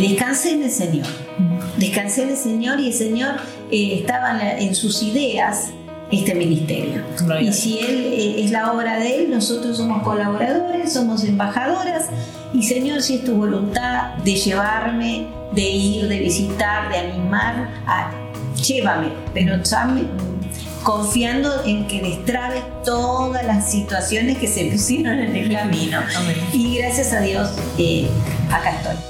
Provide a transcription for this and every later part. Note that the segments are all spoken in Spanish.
descansé en el Señor. Descansé en el Señor y el Señor eh, estaba en sus ideas este ministerio. Y si Él eh, es la obra de Él, nosotros somos colaboradores, somos embajadoras. Y Señor, si es tu voluntad de llevarme, de ir, de visitar, de animar, llévame, pero confiando en que destrabe todas las situaciones que se pusieron en el camino. Y gracias a Dios, eh, acá estoy.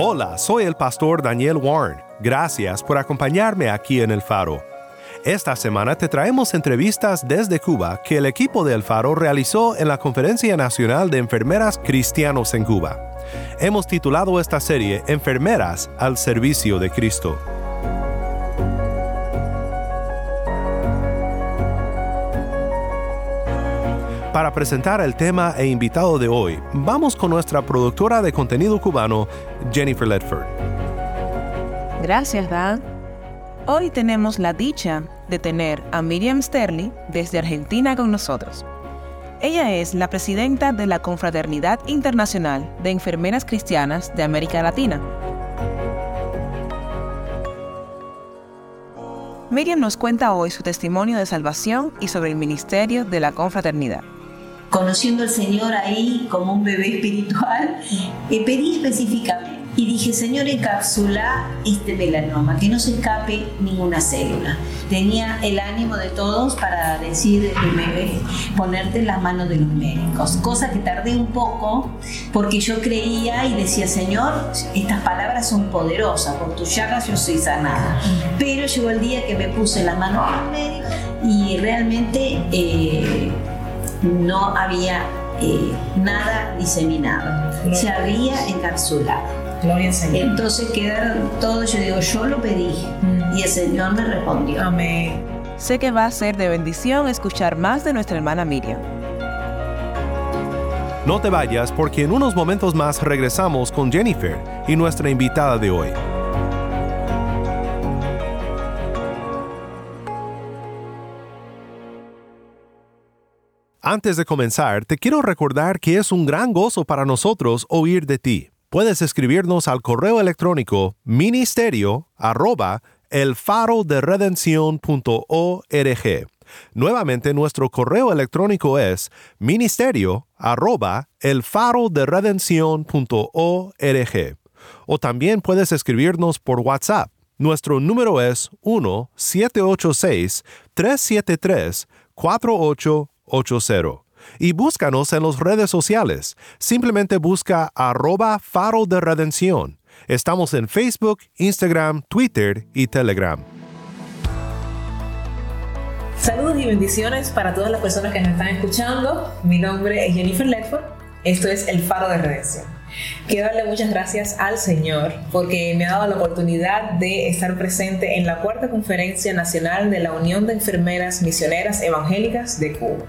Hola, soy el pastor Daniel Warren. Gracias por acompañarme aquí en El Faro. Esta semana te traemos entrevistas desde Cuba que el equipo de El Faro realizó en la Conferencia Nacional de Enfermeras Cristianos en Cuba. Hemos titulado esta serie Enfermeras al Servicio de Cristo. Para presentar el tema e invitado de hoy, vamos con nuestra productora de contenido cubano, Jennifer Ledford. Gracias, Dan. Hoy tenemos la dicha de tener a Miriam Sterling desde Argentina con nosotros. Ella es la presidenta de la Confraternidad Internacional de Enfermeras Cristianas de América Latina. Miriam nos cuenta hoy su testimonio de salvación y sobre el ministerio de la confraternidad conociendo al Señor ahí como un bebé espiritual, eh, pedí específicamente y dije, Señor, encapsula este melanoma, que no se escape ninguna célula. Tenía el ánimo de todos para decir, ponerte en las manos de los médicos, cosa que tardé un poco porque yo creía y decía, Señor, estas palabras son poderosas, por tus llagas yo soy sanada. Pero llegó el día que me puse en las manos de los médicos y realmente... Eh, no había eh, nada diseminado, se había encapsulado. Gloria al Señor. Entonces quedaron todos, yo digo, yo lo pedí mm. y el Señor me respondió. Amén. Sé que va a ser de bendición escuchar más de nuestra hermana Miriam. No te vayas porque en unos momentos más regresamos con Jennifer y nuestra invitada de hoy. Antes de comenzar, te quiero recordar que es un gran gozo para nosotros oír de ti. Puedes escribirnos al correo electrónico ministerio arroba el Nuevamente, nuestro correo electrónico es ministerio arroba el O también puedes escribirnos por WhatsApp. Nuestro número es 1-786-373-48 80. Y búscanos en las redes sociales. Simplemente busca arroba faro de redención. Estamos en Facebook, Instagram, Twitter y Telegram. Saludos y bendiciones para todas las personas que nos están escuchando. Mi nombre es Jennifer Ledford. Esto es El Faro de Redención. Quiero darle muchas gracias al Señor porque me ha dado la oportunidad de estar presente en la cuarta conferencia nacional de la Unión de Enfermeras Misioneras Evangélicas de Cuba.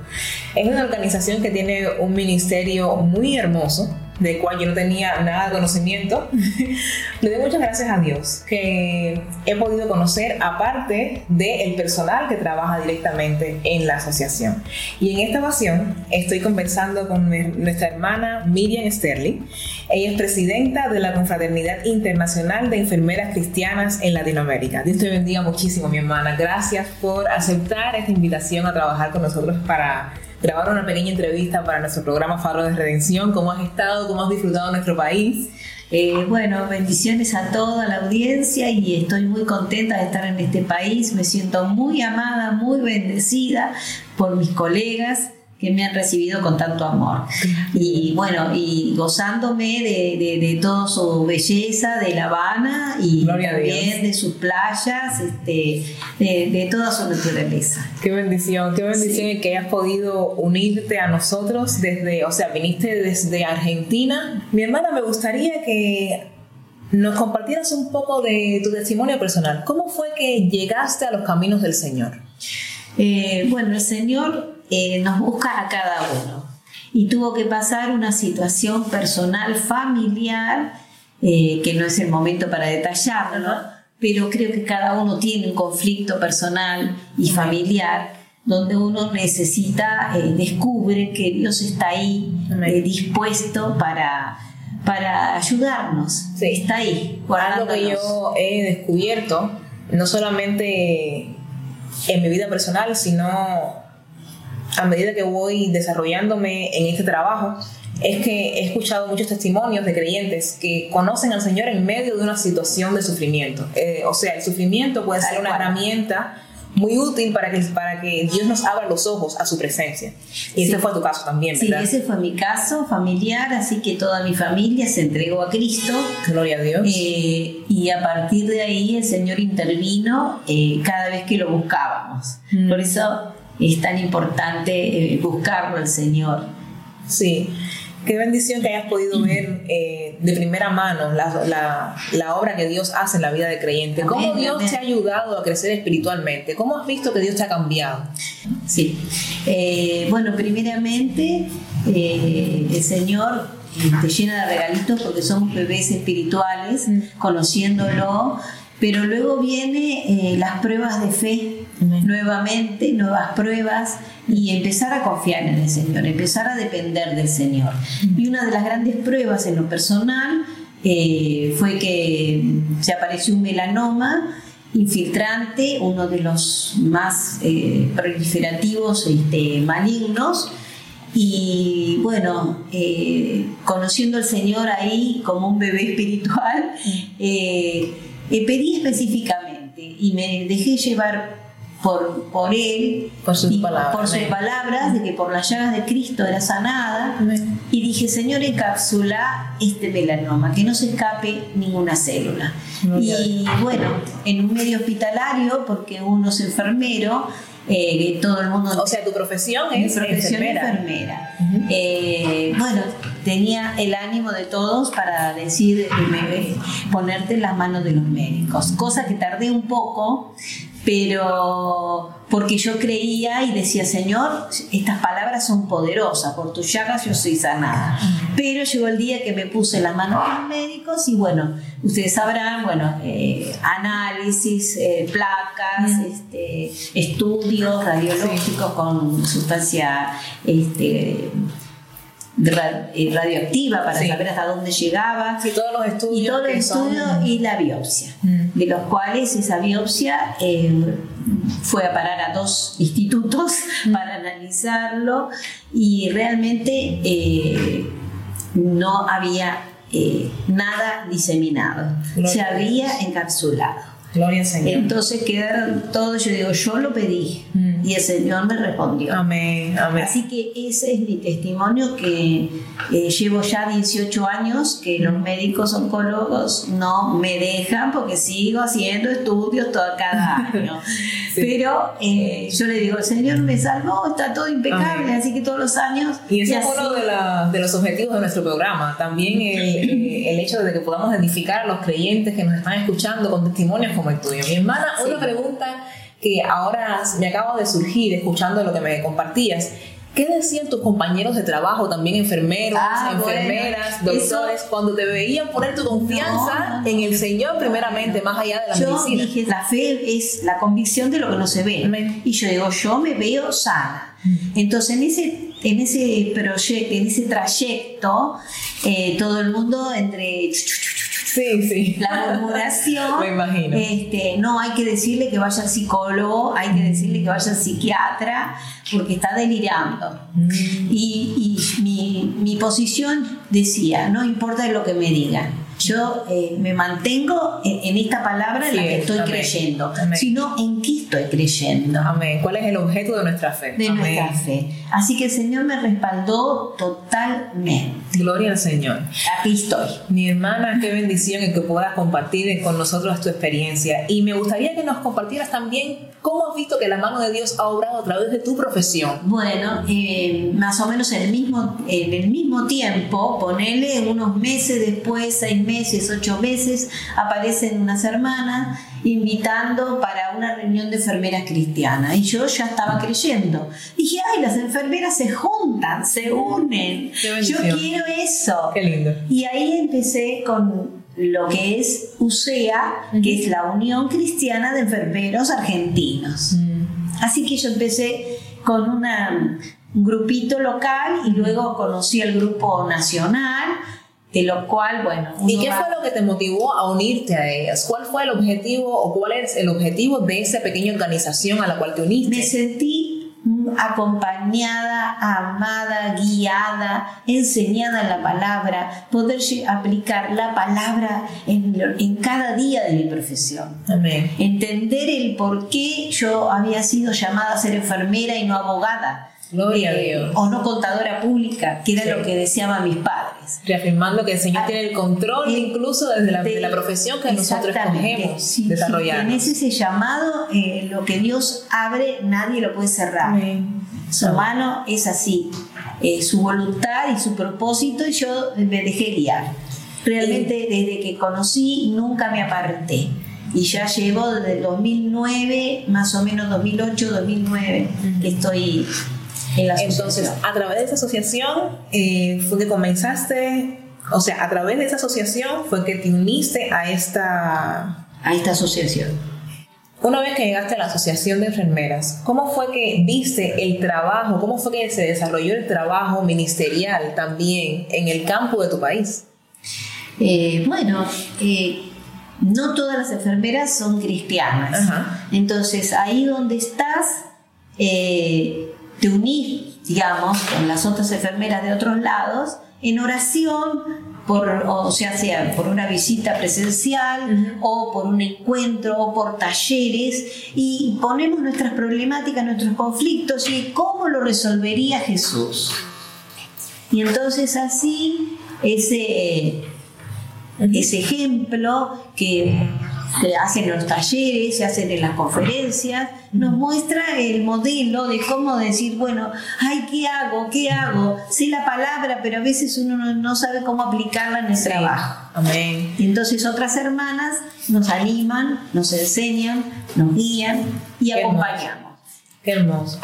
Es una organización que tiene un ministerio muy hermoso de cual yo no tenía nada de conocimiento, le doy muchas gracias a Dios que he podido conocer aparte del personal que trabaja directamente en la asociación. Y en esta ocasión estoy conversando con nuestra hermana Miriam Sterling. Ella es presidenta de la Confraternidad Internacional de Enfermeras Cristianas en Latinoamérica. Dios te bendiga muchísimo, mi hermana. Gracias por aceptar esta invitación a trabajar con nosotros para grabar una pequeña entrevista para nuestro programa Faro de Redención. ¿Cómo has estado? ¿Cómo has disfrutado nuestro país? Eh, bueno, bendiciones a toda la audiencia y estoy muy contenta de estar en este país. Me siento muy amada, muy bendecida por mis colegas que me han recibido con tanto amor. Y bueno, y gozándome de, de, de toda su belleza, de La Habana y Gloria también de sus playas, este, de, de toda su naturaleza. Qué bendición, qué bendición Sí. que hayas podido unirte a nosotros desde, o sea, viniste desde Argentina. Mi hermana, me gustaría que nos compartieras un poco de tu testimonio personal. ¿Cómo fue que llegaste a los caminos del Señor? Eh, bueno, el Señor eh, nos busca a cada uno y tuvo que pasar una situación personal, familiar, eh, que no es el momento para detallarlo, pero creo que cada uno tiene un conflicto personal y familiar donde uno necesita, eh, descubre que Dios está ahí eh, dispuesto para, para ayudarnos. Sí. Está ahí, Algo que yo he descubierto, no solamente en mi vida personal, sino a medida que voy desarrollándome en este trabajo, es que he escuchado muchos testimonios de creyentes que conocen al Señor en medio de una situación de sufrimiento. Eh, o sea, el sufrimiento puede ser una herramienta muy útil para que, para que Dios nos abra los ojos a su presencia. Y ese Sí. fue tu caso también, Sí, ¿verdad? ese fue mi caso familiar, así que toda mi familia se entregó a Cristo. Gloria a Dios. Eh, y a partir de ahí el Señor intervino eh, cada vez que lo buscábamos. Mm. Por eso es tan importante eh, buscarlo al Señor. Sí, qué bendición que hayas podido ver eh, de primera mano la, la- la obra que Dios hace en la vida de creyente. ¿Cómo Dios amén. te ha ayudado a crecer espiritualmente? ¿Cómo has visto que Dios te ha cambiado? Sí. Eh, bueno, primeramente el Señor te llena de regalitos porque somos bebés espirituales, conociéndolo, pero luego viene eh, las pruebas de fe Nuevamente, nuevas pruebas y empezar a confiar en el Señor, empezar a depender del Señor. Y una de las grandes pruebas en lo personal eh, fue que se apareció un melanoma infiltrante, uno de los más eh, proliferativos este, malignos. Y bueno, eh, conociendo al Señor ahí como un bebé espiritual, pedí específicamente y me dejé llevar por, por Él, Por sus y palabras, por sus amén. palabras de que por las llagas de Cristo era sanada. Amén. Y dije, Señor, encapsula este melanoma, que no se escape ninguna célula. Y bueno, en un medio hospitalario, porque uno es enfermero, eh, todo el mundo... O sea, tu profesión mi es profesión enfermera. Eh, bueno, tenía el ánimo de todos para decir, eh, me- ponerte en las manos de los médicos, cosa que tardé un poco, pero porque yo creía y decía, Señor, estas palabras son poderosas, por tus llagas yo soy sanada. Pero llegó el día que me puse en las manos de los médicos y bueno, ustedes sabrán, bueno, eh, análisis, eh, placas, este, estudios radiológicos con sustancia este, radioactiva para Sí. saber hasta dónde llegaba. Sí, todos los estudios. Y todo el son- estudio y la biopsia, Mm. de los cuales esa biopsia eh, fue a parar a dos institutos Mm. para analizarlo y realmente eh, no había eh, nada diseminado, Gloria se había encapsulado. Gloria Señor. Entonces quedaron todos, yo digo, yo lo pedí Mm. Y el Señor me respondió. Amén, amén. Así que ese es mi testimonio que eh, llevo ya 18 años que los médicos oncólogos no me dejan porque sigo haciendo estudios todo, cada año. Sí. Pero eh, yo le digo, el Señor me salvó, está todo impecable, Amén. así que todos los años... Y fue así- uno de, la- de los objetivos de nuestro programa. También el, eh, el hecho de que podamos edificar a los creyentes que nos están escuchando con testimonios como el tuyo. Mi hermana, Sí. una pregunta que ahora me acaba de surgir escuchando lo que me compartías. ¿Qué decían tus compañeros de trabajo, también enfermeros, Ah, enfermeras, bueno, doctores, cuando te veían poner tu confianza No, en el Señor primeramente, más allá de la yo medicina? dije, la fe es la convicción de lo que no se ve. Amén. Y yo digo, yo me veo sana. Entonces, en ese, en ese proyecto, en ese trayecto, eh, todo el mundo entre Sí, sí. la murmuración, Me imagino. este, no hay que decirle que vaya al psicólogo, hay que decirle que vaya al psiquiatra, porque está delirando. Mm. Y, y mi, mi posición decía, no importa lo que me digan, Yo eh, me mantengo en, en esta palabra en la que estoy amén. creyendo, Amén. sino en qué estoy creyendo. Amén. ¿Cuál es el objeto de nuestra fe? De Amén. nuestra fe. Así que el Señor me respaldó totalmente. Gloria al Señor. Aquí estoy. Mi hermana, qué bendición que puedas compartir con nosotros tu experiencia. Y me gustaría que nos compartieras también cómo has visto que la mano de Dios ha obrado a través de tu profesión. Bueno, eh, más o menos en el mismo, en el mismo tiempo, ponele unos meses después, seis meses, ocho meses, aparecen unas hermanas invitando para una reunión de enfermeras cristianas. Y yo ya estaba creyendo. Dije, ay, las enfermeras se juntan, se unen. Yo quiero eso. Qué lindo. Y ahí empecé con lo que es UCEA, que es la Unión Cristiana de Enfermeros Argentinos. Así que yo empecé con una- un grupito local y luego conocí el grupo nacional, de lo cual, bueno, ¿Y qué va- fue lo que te motivó a unirte a ellas? ¿Cuál fue el objetivo o cuál es el objetivo de esa pequeña organización a la cual te uniste? me sentí mm, acompañada, amada, guiada, enseñada en la palabra, poder aplicar la palabra en, en cada día de mi profesión. Amén. entender el por qué yo había sido llamada a ser enfermera y no abogada. Gloria a Eh, Dios. O no contadora pública, que era Sí. lo que deseaban mis padres. Reafirmando que el Señor Ah, tiene el control eh, incluso desde la, de de- la profesión que nosotros escogemos Sí, sí, desarrollar. tenés ese llamado, eh, lo que Dios abre, nadie lo puede cerrar. Amén. Su mano es así, eh, su voluntad y su propósito, y yo me dejé guiar. Realmente desde que conocí nunca me aparté. Y ya llevo desde el 2009, más o menos 2008, 2009, que estoy en Entonces, a través de esa asociación eh, fue que comenzaste, o sea, a través de esa asociación fue que te uniste a esta... a esta asociación. Una vez que llegaste a la asociación de enfermeras, ¿cómo fue que viste el trabajo, cómo fue que se desarrolló el trabajo ministerial también en el campo de tu país? Eh, bueno, eh, no todas las enfermeras son cristianas. Ajá. Entonces, ahí donde estás, eh, te unís, digamos, con las otras enfermeras de otros lados, en oración, por, o sea, sea por una visita presencial o por un encuentro o por talleres y ponemos nuestras problemáticas, nuestros conflictos y cómo lo resolvería Jesús. Y entonces así ese, ese ejemplo que se hacen en los talleres, se hacen en las conferencias, nos muestra el modelo de cómo decir, bueno, ay, ¿qué hago? ¿Qué hago? Sé la palabra, pero a veces uno no, sabe cómo aplicarla en el trabajo. Amén. Y entonces otras hermanas nos animan, nos enseñan, nos guían y Qué hermoso. acompañamos. Qué hermoso.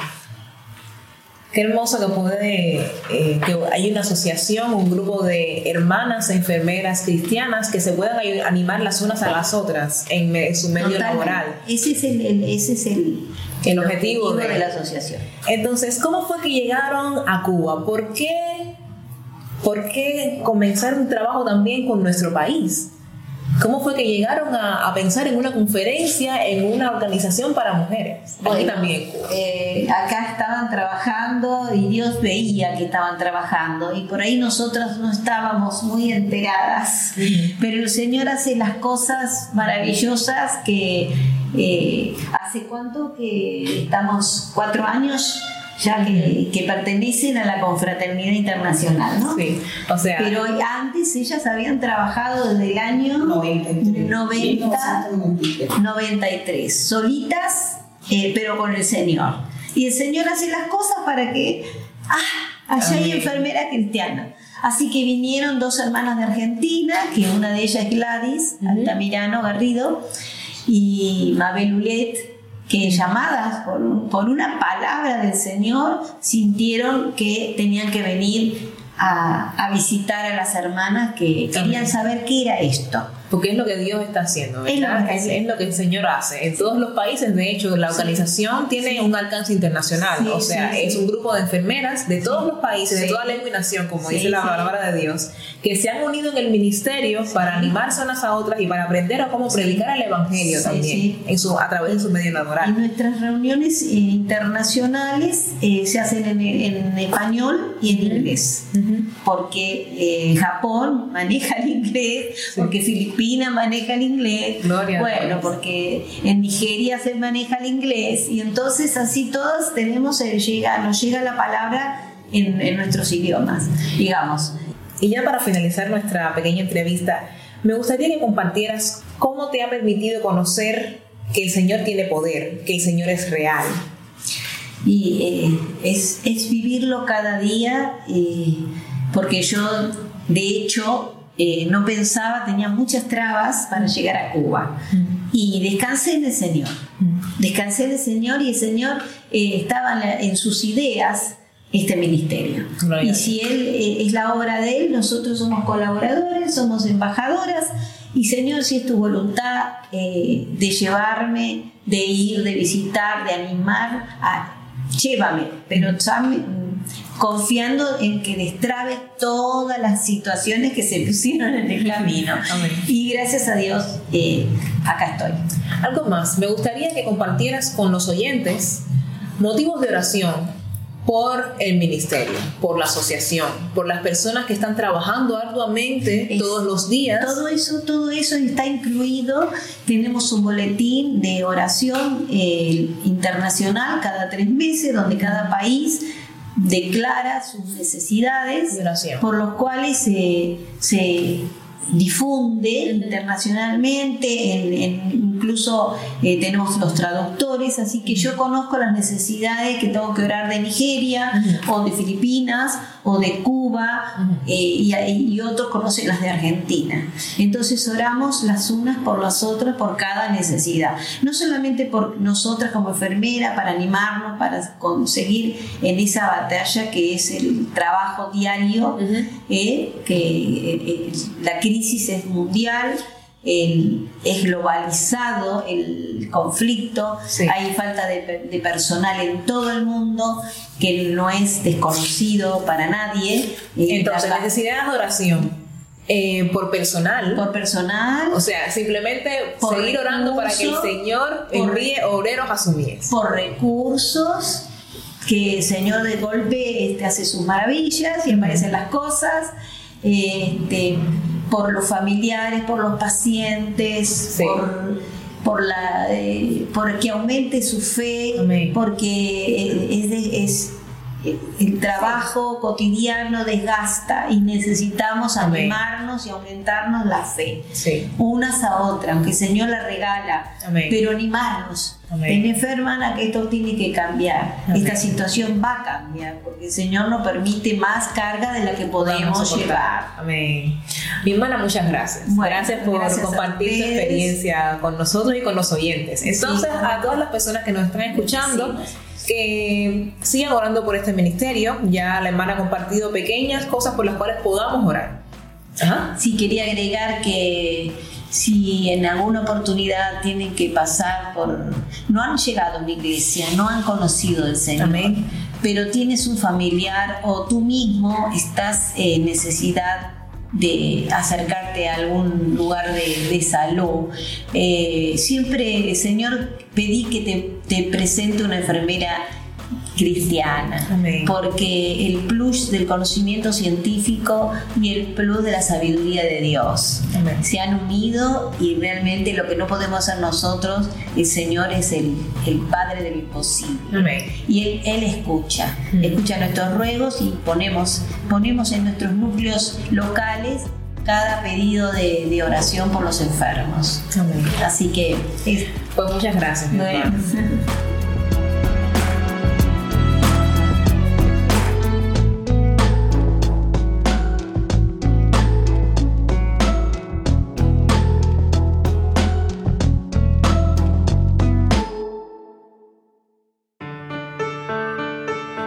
Qué hermoso que puede, eh, que hay una asociación, un grupo de hermanas enfermeras cristianas que se puedan animar las unas a las otras en, su medio Totalmente. laboral. Ese es el, el- ese es el, El objetivo de- de la asociación. Entonces, ¿cómo fue que llegaron a Cuba? ¿Por qué, ¿Por qué comenzar un trabajo también con nuestro país? ¿Cómo fue que llegaron a, a pensar en una conferencia, en una organización para mujeres? Aquí también. eh, acá estaban trabajando y Dios veía que estaban trabajando y por ahí nosotras no estábamos muy enteradas, pero el Señor hace las cosas maravillosas que eh, hace cuánto que estamos cuatro años ya que, que pertenecen a la confraternidad internacional, ¿no? Sí, o sea, Pero antes ellas habían trabajado desde el año 90, 93, solitas, eh, pero con el Señor. Y el Señor hace las cosas para que, ah, allá hay enfermera cristiana. Así que vinieron dos hermanas de Argentina, que una de ellas es Gladys, Altamirano Garrido, y Mabel Ulet, que llamadas por, un- por una palabra del Señor sintieron que tenían que venir a, a visitar a las hermanas que querían saber qué era esto. Porque es lo que Dios está haciendo, Es lo ¿verdad? que Es, es lo que el Señor hace. En todos los países, de hecho, la organización tiene un alcance internacional, Sí, o sea, sí, sí. es un grupo de enfermeras de todos los países, de Sí. toda lengua y nación, como Sí, dice la sí. palabra de Dios, que se han unido en el ministerio para animarse unas a otras y para aprender a cómo predicar el Evangelio Sí, también sí. En su, a través de su medio Y laboral. nuestras reuniones internacionales eh, se hacen en, en español y en inglés, porque eh, Japón maneja el inglés, porque Filipinas maneja el inglés, Gloria bueno, porque en Nigeria se maneja el inglés y entonces así todos tenemos, eh, llega, nos llega la palabra en, en nuestros idiomas, digamos. Y ya para finalizar nuestra pequeña entrevista, me gustaría que compartieras cómo te ha permitido conocer que el Señor tiene poder, que el Señor es real. y eh, es, es vivirlo cada día, eh, porque yo de hecho eh, no pensaba, tenía muchas trabas para llegar a Cuba. Y descansé en el Señor, descansé en el Señor y el Señor eh, estaba en, la- en sus ideas este ministerio. Gloria Y si Él eh, es la obra de Él, nosotros somos colaboradores, somos embajadoras. Y Señor, si es tu voluntad de llevarme, de ir, de visitar, de animar, a- llévame, pero mm, confiando en que destrabe todas las situaciones que se pusieron en el camino. Y gracias a Dios, eh, acá estoy. Algo más, me gustaría que compartieras con los oyentes motivos de oración por el ministerio, por la asociación, por las personas que están trabajando arduamente Es- todos los días. Todo eso, todo eso está incluido. Tenemos un boletín de oración eh, internacional cada tres meses, donde cada país declara sus necesidades, por los cuales se, se difunde internacionalmente, en- en- incluso eh, tenemos los traductores, así que yo conozco las necesidades que tengo que orar de Nigeria o de Filipinas o de Cuba eh, y, y otros conocen las de Argentina. Entonces oramos las unas por las otras por cada necesidad, no solamente por nosotras como enfermera, para animarnos, para conseguir en esa batalla que es el trabajo diario, eh, que eh, la crisis es mundial. el- es globalizado el conflicto, Sí. hay falta de, de personal en todo el mundo que no es desconocido para nadie. Entonces, la- necesidades de oración eh, por personal. por personal, o sea, simplemente Por seguir orando para que el recurso, Señor envíe obreros a su mies. por recursos, que el Señor de golpe este, hace sus maravillas y aparecen las cosas, este, por los familiares, por los pacientes, Sí. por, por, la, eh, por que aumente su fe, Amén. porque eh, es, el trabajo cotidiano desgasta y necesitamos Amén. animarnos y aumentarnos la fe Sí. unas a otras, aunque el Señor la regala, Amén. pero animarnos. Amén. Ven que esto tiene que cambiar. Amén. Esta situación va a cambiar porque el Señor nos permite más carga de la que podemos llevar. Amén. Mi hermana, muchas gracias. Bueno, gracias por gracias compartir tu experiencia con nosotros y con los oyentes. Entonces, Sí. a todas las personas que nos están escuchando, que sigan orando por este ministerio. Ya la hermana ha compartido pequeñas cosas por las cuales podamos orar. Ajá. Sí, quería agregar que si en alguna oportunidad tienen que pasar por... No han llegado a una iglesia, no han conocido al Señor, Amén. pero tienes un familiar o tú mismo estás en necesidad de acercarte a algún lugar de, de salud. Eh, siempre, Señor, pedí que te, te presente una enfermera cristiana, Amén. porque el plus del conocimiento científico y el plus de la sabiduría de Dios Amén. se han unido y realmente lo que no podemos hacer nosotros, el Señor es el, el Padre del imposible. Amén. Y Él, Él escucha, escucha nuestros ruegos y ponemos, ponemos en nuestros núcleos locales cada pedido de, de oración por los enfermos. Amén. Así que es, Pues muchas gracias.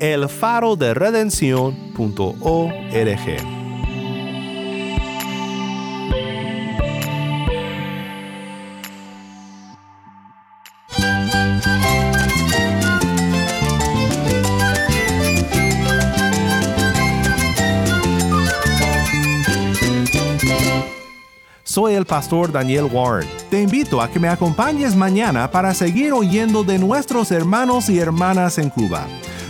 elfaroderedención.org. Soy el pastor Daniel Warren. Te invito a que me acompañes mañana para seguir oyendo de nuestros hermanos y hermanas en Cuba.